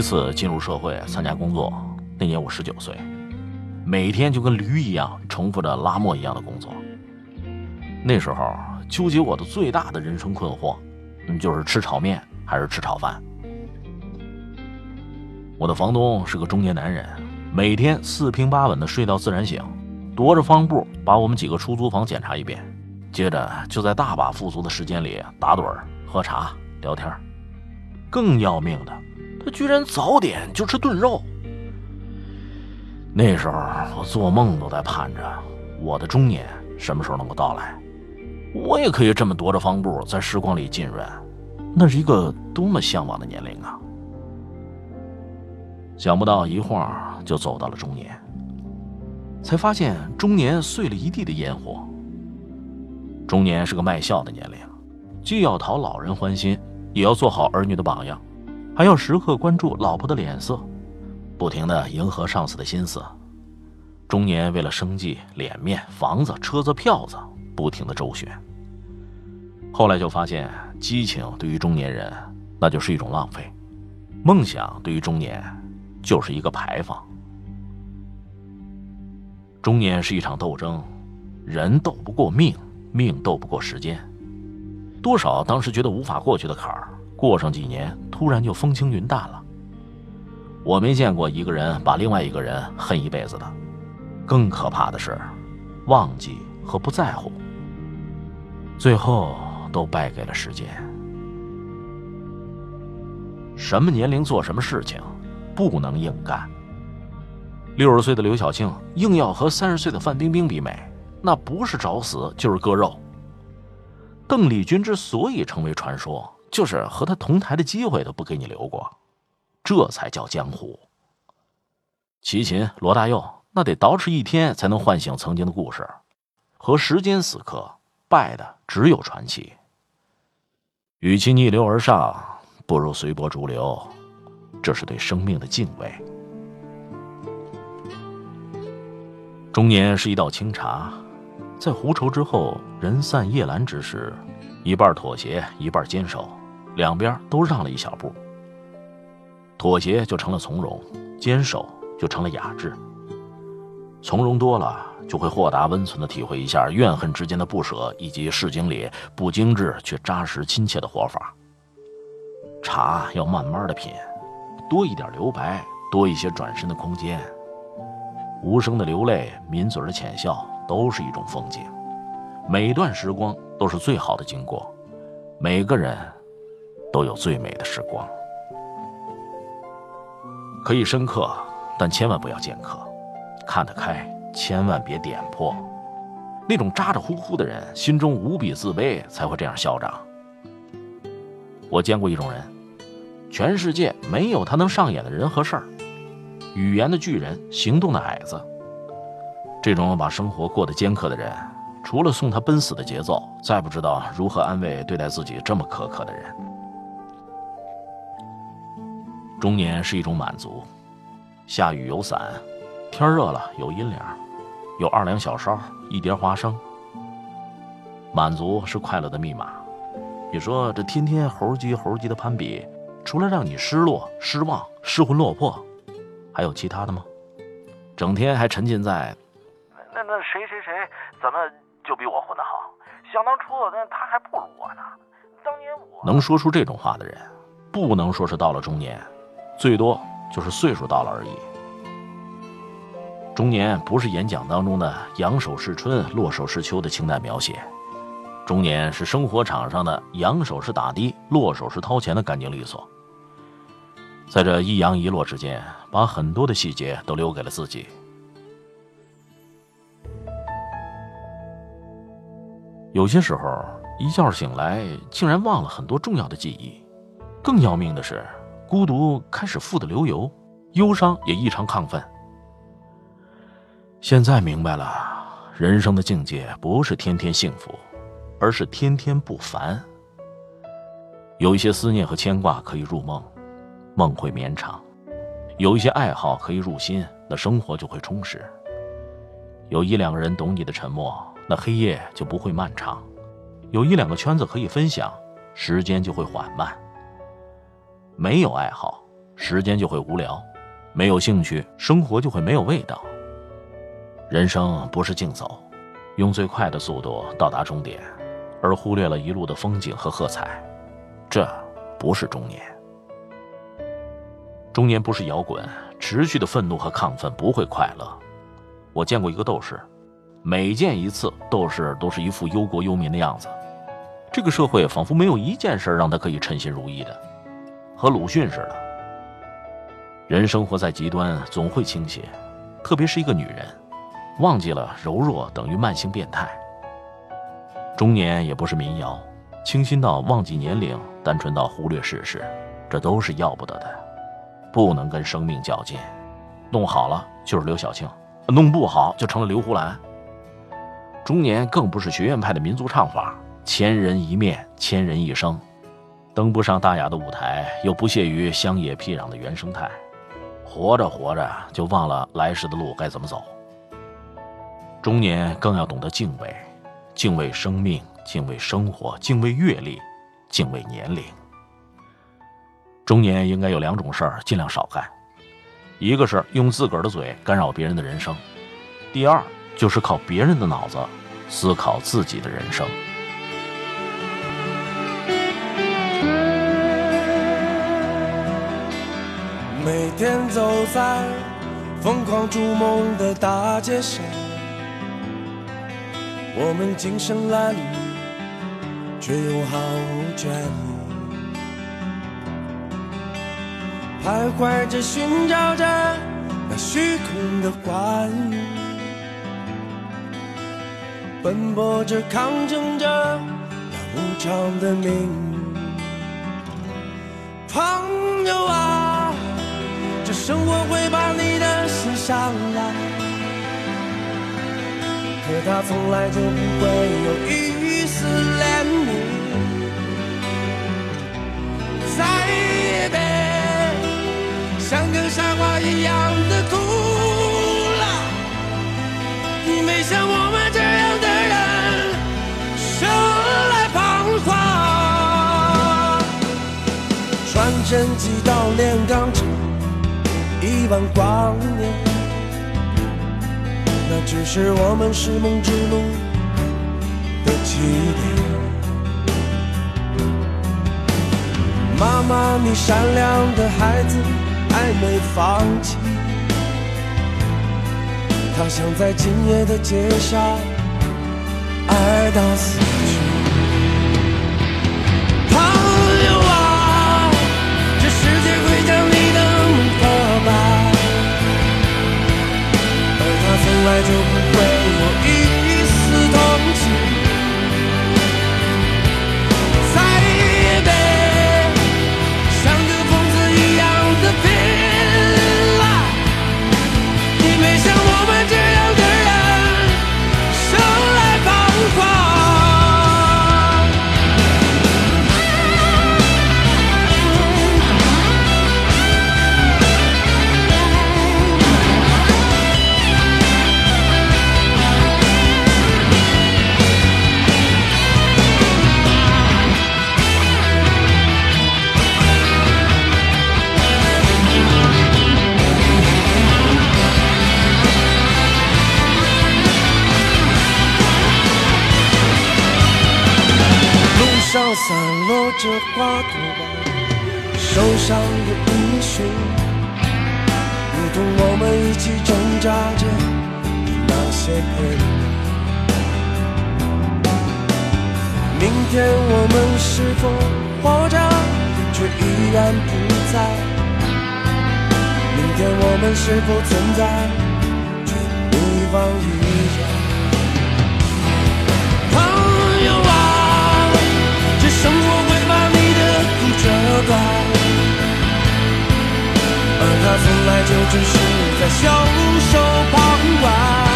一次进入社会参加工作，那年我十九岁，每天就跟驴一样重复着拉磨一样的工作。那时候纠结我的最大的人生困惑，就是吃炒面还是吃炒饭。我的房东是个中年男人，每天四平八稳的睡到自然醒，踱着方步把我们几个出租房检查一遍，接着就在大把富足的时间里打盹、喝茶、聊天。更要命的，他居然早点就吃炖肉。那时候我做梦都在盼着我的中年什么时候能够到来，我也可以这么踱着方步在时光里浸润，那是一个多么向往的年龄啊！想不到一晃就走到了中年，才发现中年碎了一地的烟火。中年是个卖笑的年龄，既要讨老人欢心，也要做好儿女的榜样，还要时刻关注老婆的脸色，不停的迎合上司的心思。中年为了生计、脸面、房子、车子、票子，不停的周旋。后来就发现，激情对于中年人，那就是一种浪费；梦想对于中年。就是一个牌坊。中年是一场斗争，人斗不过命，命斗不过时间。多少当时觉得无法过去的坎儿，过上几年，突然就风轻云淡了。我没见过一个人把另外一个人恨一辈子的，更可怕的是，忘记和不在乎，最后都败给了时间。什么年龄做什么事情？不能硬干。六十岁的刘晓庆硬要和三十岁的范冰冰比美，那不是找死就是割肉。邓丽君之所以成为传说，就是和他同台的机会都不给你留过，这才叫江湖。齐秦、罗大佑那得捯饬一天才能唤醒曾经的故事，和时间死磕，败的只有传奇。与其逆流而上，不如随波逐流。这是对生命的敬畏。中年是一道清茶，在壶稠之后，人散夜阑之时，一半妥协，一半坚守，两边都让了一小步。妥协就成了从容，坚守就成了雅致。从容多了，就会豁达温存的体会一下怨恨之间的不舍，以及市井里不精致却扎实亲切的活法。茶要慢慢的品。多一点留白，多一些转身的空间。无声的流泪，抿嘴的浅笑，都是一种风景。每段时光都是最好的经过，每个人都有最美的时光。可以深刻，但千万不要见客。看得开，千万别点破。那种咋咋呼呼的人，心中无比自卑，才会这样嚣张。我见过一种人。全世界没有他能上演的人和事儿，语言的巨人，行动的矮子。这种把生活过得尖刻的人，除了送他奔死的节奏，再不知道如何安慰对待自己这么苛刻的人。中年是一种满足，下雨有伞，天热了有阴凉，有二两小烧，一碟花生。满足是快乐的密码。你说这天天猴急猴急的攀比。除了让你失落、失望、失魂落魄，还有其他的吗？整天还沉浸在那那谁谁谁怎么就比我混得好？想当初那他还不如我呢。当年我能说出这种话的人，不能说是到了中年，最多就是岁数到了而已。中年不是演讲当中的扬手是春、落手是秋的清淡描写。中年是生活场上的扬手是打的，落手是掏钱的干净利索。在这一扬一落之间，把很多的细节都留给了自己。有些时候，一觉醒来，竟然忘了很多重要的记忆。更要命的是，孤独开始富得流油，忧伤也异常亢奋。现在明白了，人生的境界不是天天幸福，而是天天不烦。有一些思念和牵挂可以入梦，梦会绵长；有一些爱好可以入心，那生活就会充实。有一两个人懂你的沉默，那黑夜就不会漫长；有一两个圈子可以分享，时间就会缓慢。没有爱好，时间就会无聊；没有兴趣，生活就会没有味道。人生不是竞走，用最快的速度到达终点，而忽略了一路的风景和喝彩，这不是中年。中年不是摇滚，持续的愤怒和亢奋不会快乐。我见过一个斗士，每见一次斗士都是一副忧国忧民的样子。这个社会仿佛没有一件事让他可以称心如意的，和鲁迅似的。人生活在极端，总会倾斜，特别是一个女人，忘记了柔弱等于慢性变态。中年也不是民谣，清新到忘记年龄，单纯到忽略世事，这都是要不得的。不能跟生命较劲，弄好了就是刘晓庆。弄不好就成了刘胡兰。中年更不是学院派的民族唱法，千人一面，千人一生，登不上大雅的舞台，又不屑于乡野僻壤的原生态，活着活着就忘了来时的路该怎么走。中年更要懂得敬畏，敬畏生命，敬畏生活，敬畏阅历，敬畏年龄。中年应该有两种事儿，尽量少干。一个是用自个儿的嘴干扰别人的人生，第二就是靠别人的脑子思考自己的人生。每天走在疯狂逐梦的大街上，我们精神褴褛，却又毫无倦意。徘徊着，寻找着那虚空的欢愉，奔波着，抗争着那无常的命运。生活会把你的心伤了，可它从来就不会有一丝怜悯。像个傻瓜一样的哭了，你没像我们这样的人生来彷徨。传真机到炼钢厂，一万光年，那只是我们拾梦之路的起点。妈妈，你善良的孩子。还没放弃，他想在今夜的街上爱到死去。来就不会。着花朵受伤的音讯，如同我们一起挣扎着的那些片明天我们是否活着，却依然不在？明天我们是否存在，却一往无前？他从来就只是在袖手旁观。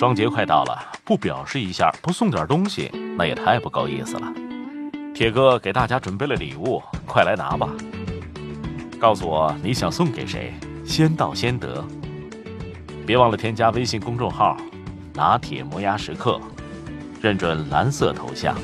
双节快到了，不表示一下，不送点东西，那也太不够意思了。铁哥给大家准备了礼物，快来拿吧！告诉我你想送给谁，先到先得。别忘了添加微信公众号“拿铁磨牙时刻”，认准蓝色头像。